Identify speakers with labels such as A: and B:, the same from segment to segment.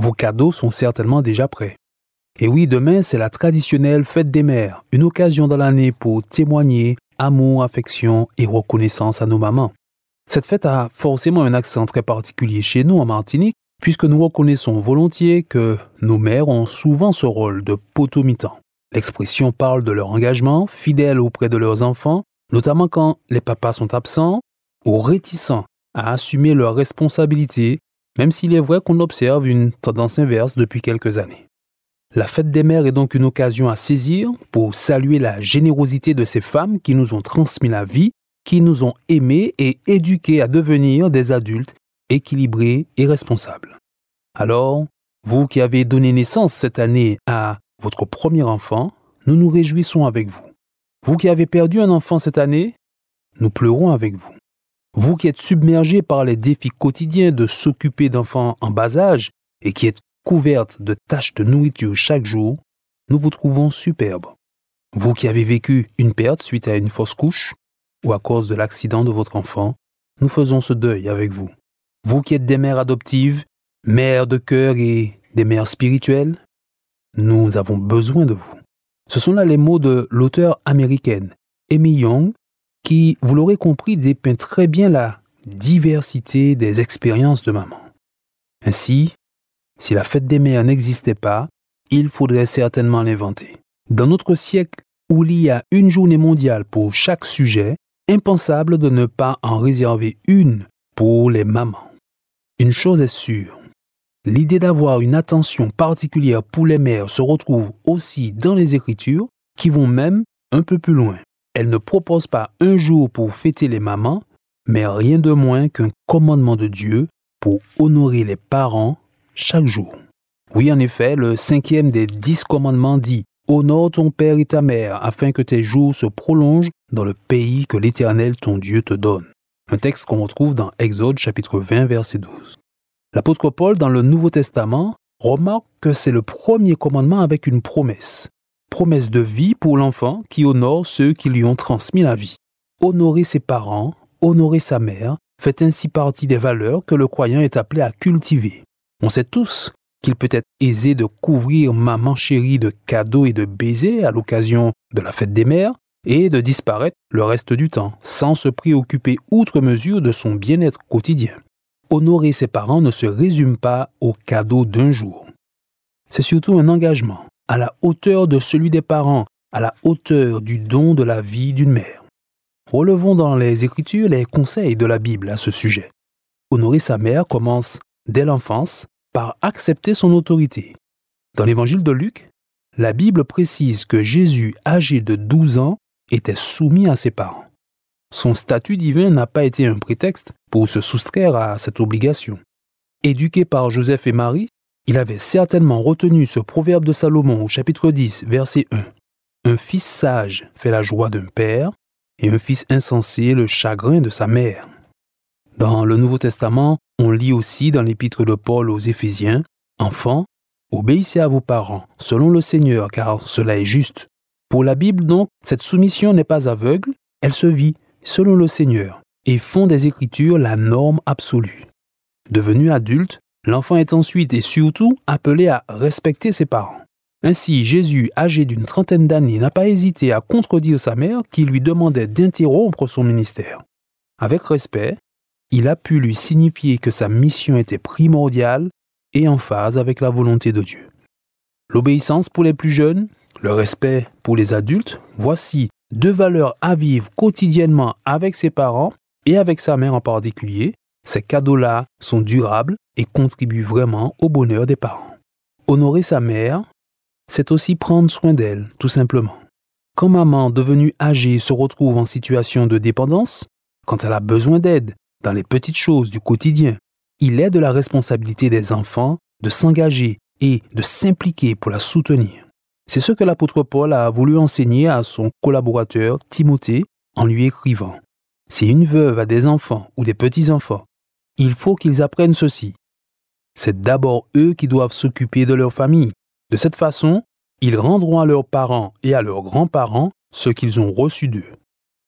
A: Vos cadeaux sont certainement déjà prêts. Et oui, demain, c'est la traditionnelle fête des mères, une occasion dans l'année pour témoigner amour, affection et reconnaissance à nos mamans. Cette fête a forcément un accent très particulier chez nous en Martinique, puisque nous reconnaissons volontiers que nos mères ont souvent ce rôle de potomitan. L'expression parle de leur engagement, fidèle auprès de leurs enfants, notamment quand les papas sont absents ou réticents à assumer leurs responsabilités, même s'il est vrai qu'on observe une tendance inverse depuis quelques années. La fête des mères est donc une occasion à saisir pour saluer la générosité de ces femmes qui nous ont transmis la vie, qui nous ont aimés et éduqués à devenir des adultes équilibrés et responsables. Alors, vous qui avez donné naissance cette année à votre premier enfant, nous nous réjouissons avec vous. Vous qui avez perdu un enfant cette année, nous pleurons avec vous. Vous qui êtes submergé par les défis quotidiens de s'occuper d'enfants en bas âge et qui êtes couverte de tâches de nourriture chaque jour, nous vous trouvons superbe. Vous qui avez vécu une perte suite à une fausse couche ou à cause de l'accident de votre enfant, nous faisons ce deuil avec vous. Vous qui êtes des mères adoptives, mères de cœur et des mères spirituelles, nous avons besoin de vous. Ce sont là les mots de l'auteur américaine Amy Young qui, vous l'aurez compris, dépeint très bien la diversité des expériences de maman. Ainsi, si la fête des mères n'existait pas, il faudrait certainement l'inventer. Dans notre siècle où il y a une journée mondiale pour chaque sujet, impensable de ne pas en réserver une pour les mamans. Une chose est sûre, l'idée d'avoir une attention particulière pour les mères se retrouve aussi dans les Écritures qui vont même un peu plus loin. Elle ne propose pas un jour pour fêter les mamans, mais rien de moins qu'un commandement de Dieu pour honorer les parents chaque jour. Oui, en effet, le cinquième des dix commandements dit Honore ton père et ta mère, afin que tes jours se prolongent dans le pays que l'Éternel ton Dieu te donne. Un texte qu'on retrouve dans Exode chapitre 20 verset 12. L'apôtre Paul dans le Nouveau Testament remarque que c'est le premier commandement avec une promesse. Promesse de vie pour l'enfant qui honore ceux qui lui ont transmis la vie. Honorer ses parents, honorer sa mère, fait ainsi partie des valeurs que le croyant est appelé à cultiver. On sait tous qu'il peut être aisé de couvrir maman chérie de cadeaux et de baisers à l'occasion de la fête des mères et de disparaître le reste du temps sans se préoccuper outre mesure de son bien-être quotidien. Honorer ses parents ne se résume pas au cadeau d'un jour. C'est surtout un engagement à la hauteur de celui des parents, à la hauteur du don de la vie d'une mère. Relevons dans les Écritures les conseils de la Bible à ce sujet. Honorer sa mère commence dès l'enfance par accepter son autorité. Dans l'évangile de Luc, la Bible précise que Jésus, âgé de 12 ans, était soumis à ses parents. Son statut divin n'a pas été un prétexte pour se soustraire à cette obligation. Éduqué par Joseph et Marie, il avait certainement retenu ce proverbe de Salomon au chapitre 10, verset 1. Un fils sage fait la joie d'un père, et un fils insensé le chagrin de sa mère. Dans le Nouveau Testament, on lit aussi dans l'épître de Paul aux Éphésiens, Enfants, obéissez à vos parents, selon le Seigneur, car cela est juste. Pour la Bible, donc, cette soumission n'est pas aveugle, elle se vit, selon le Seigneur, et font des Écritures la norme absolue. Devenu adulte, l'enfant est ensuite et surtout appelé à respecter ses parents. Ainsi, Jésus, âgé d'une trentaine d'années, n'a pas hésité à contredire sa mère qui lui demandait d'interrompre son ministère. Avec respect, il a pu lui signifier que sa mission était primordiale et en phase avec la volonté de Dieu. L'obéissance pour les plus jeunes, le respect pour les adultes, voici deux valeurs à vivre quotidiennement avec ses parents et avec sa mère en particulier. Ces cadeaux-là sont durables et contribuent vraiment au bonheur des parents. Honorer sa mère, c'est aussi prendre soin d'elle, tout simplement. Quand maman devenue âgée se retrouve en situation de dépendance, quand elle a besoin d'aide, dans les petites choses du quotidien. Il est de la responsabilité des enfants de s'engager et de s'impliquer pour la soutenir. C'est ce que l'apôtre Paul a voulu enseigner à son collaborateur Timothée en lui écrivant. Si une veuve a des enfants ou des petits-enfants, il faut qu'ils apprennent ceci. C'est d'abord eux qui doivent s'occuper de leur famille. De cette façon, ils rendront à leurs parents et à leurs grands-parents ce qu'ils ont reçu d'eux.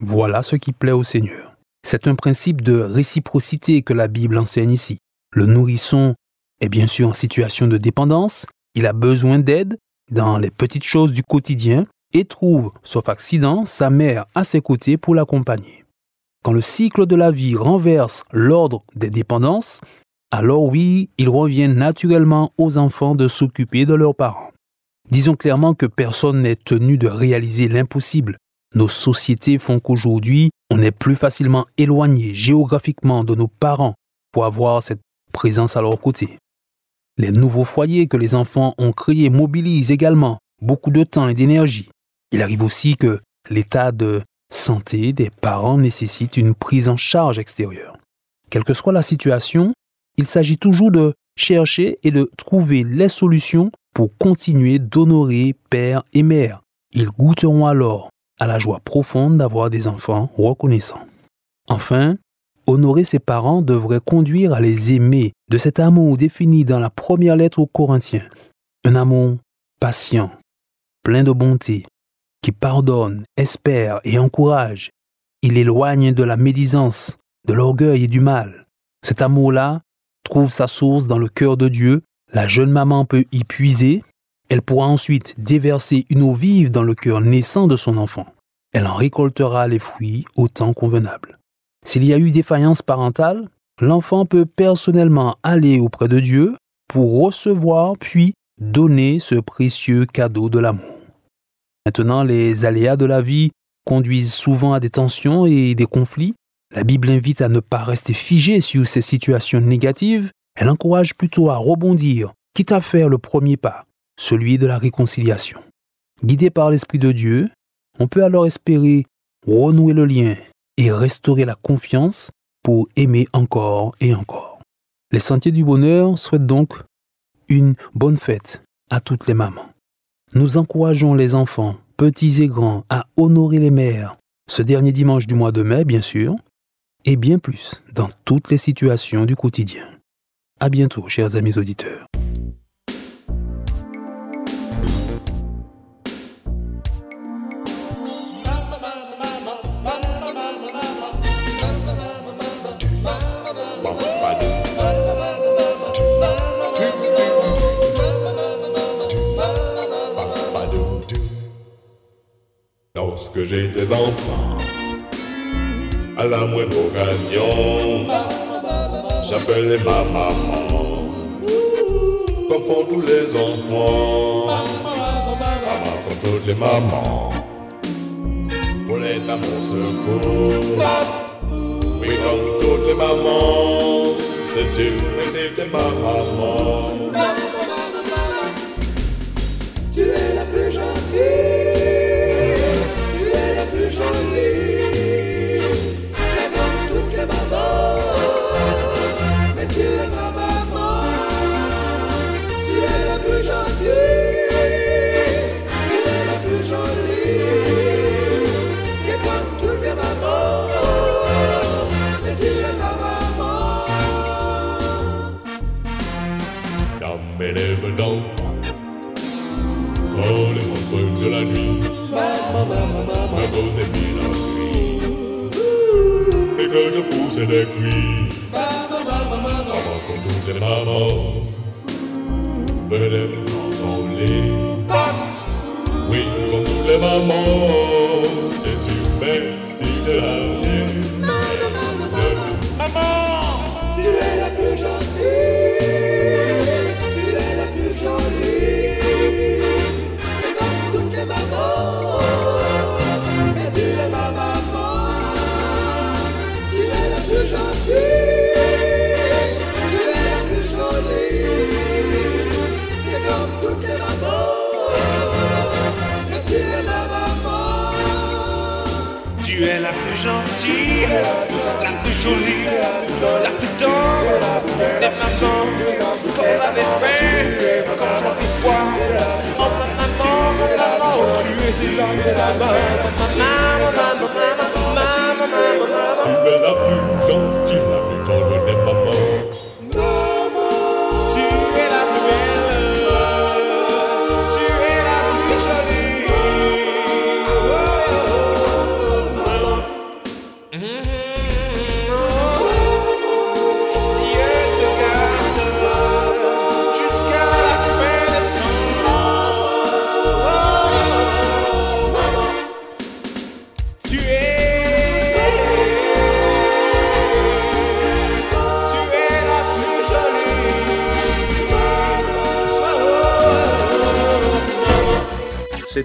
A: Voilà ce qui plaît au Seigneur. C'est un principe de réciprocité que la Bible enseigne ici. Le nourrisson est bien sûr en situation de dépendance, il a besoin d'aide dans les petites choses du quotidien et trouve, sauf accident, sa mère à ses côtés pour l'accompagner. Quand le cycle de la vie renverse l'ordre des dépendances, alors oui, il revient naturellement aux enfants de s'occuper de leurs parents. Disons clairement que personne n'est tenu de réaliser l'impossible. Nos sociétés font qu'aujourd'hui, on est plus facilement éloigné géographiquement de nos parents pour avoir cette présence à leur côté. Les nouveaux foyers que les enfants ont créés mobilisent également beaucoup de temps et d'énergie. Il arrive aussi que l'état de santé des parents nécessite une prise en charge extérieure. Quelle que soit la situation, il s'agit toujours de chercher et de trouver les solutions pour continuer d'honorer père et mère. Ils goûteront alors à la joie profonde d'avoir des enfants reconnaissants. Enfin, honorer ses parents devrait conduire à les aimer de cet amour défini dans la première lettre aux Corinthiens. Un amour patient, plein de bonté, qui pardonne, espère et encourage. Il éloigne de la médisance, de l'orgueil et du mal. Cet amour-là trouve sa source dans le cœur de Dieu. La jeune maman peut y puiser. Elle pourra ensuite déverser une eau vive dans le cœur naissant de son enfant. Elle en récoltera les fruits au temps convenable. S'il y a eu défaillance parentale, l'enfant peut personnellement aller auprès de Dieu pour recevoir puis donner ce précieux cadeau de l'amour. Maintenant, les aléas de la vie conduisent souvent à des tensions et des conflits. La Bible invite à ne pas rester figé sur ces situations négatives. Elle encourage plutôt à rebondir, quitte à faire le premier pas, celui de la réconciliation. Guidé par l'Esprit de Dieu, on peut alors espérer renouer le lien et restaurer la confiance pour aimer encore et encore. Les Sentiers du Bonheur souhaitent donc une bonne fête à toutes les mamans. Nous encourageons les enfants, petits et grands, à honorer les mères, ce dernier dimanche du mois de mai, bien sûr, et bien plus dans toutes les situations du quotidien. À bientôt, chers amis auditeurs.
B: J'étais enfant, à la moindre occasion, j'appelais ma maman, comme font tous les enfants. Maman, comme toutes les mamans, voulait à mon secours. Oui, comme toutes les mamans, c'est sûr, mais c'était ma maman. C'est des cris. Maman, comme toutes les mamans, venez me consoler. Oui, comme toutes les mamans, c'est sûr, merci de la vie.
C: Maman, Tu es la plus gentille, la plus jolie, la plus
D: tendre des matins. Quand j'avais faim, quand j'avais froid, maman, oh, tu étais là, es la plus.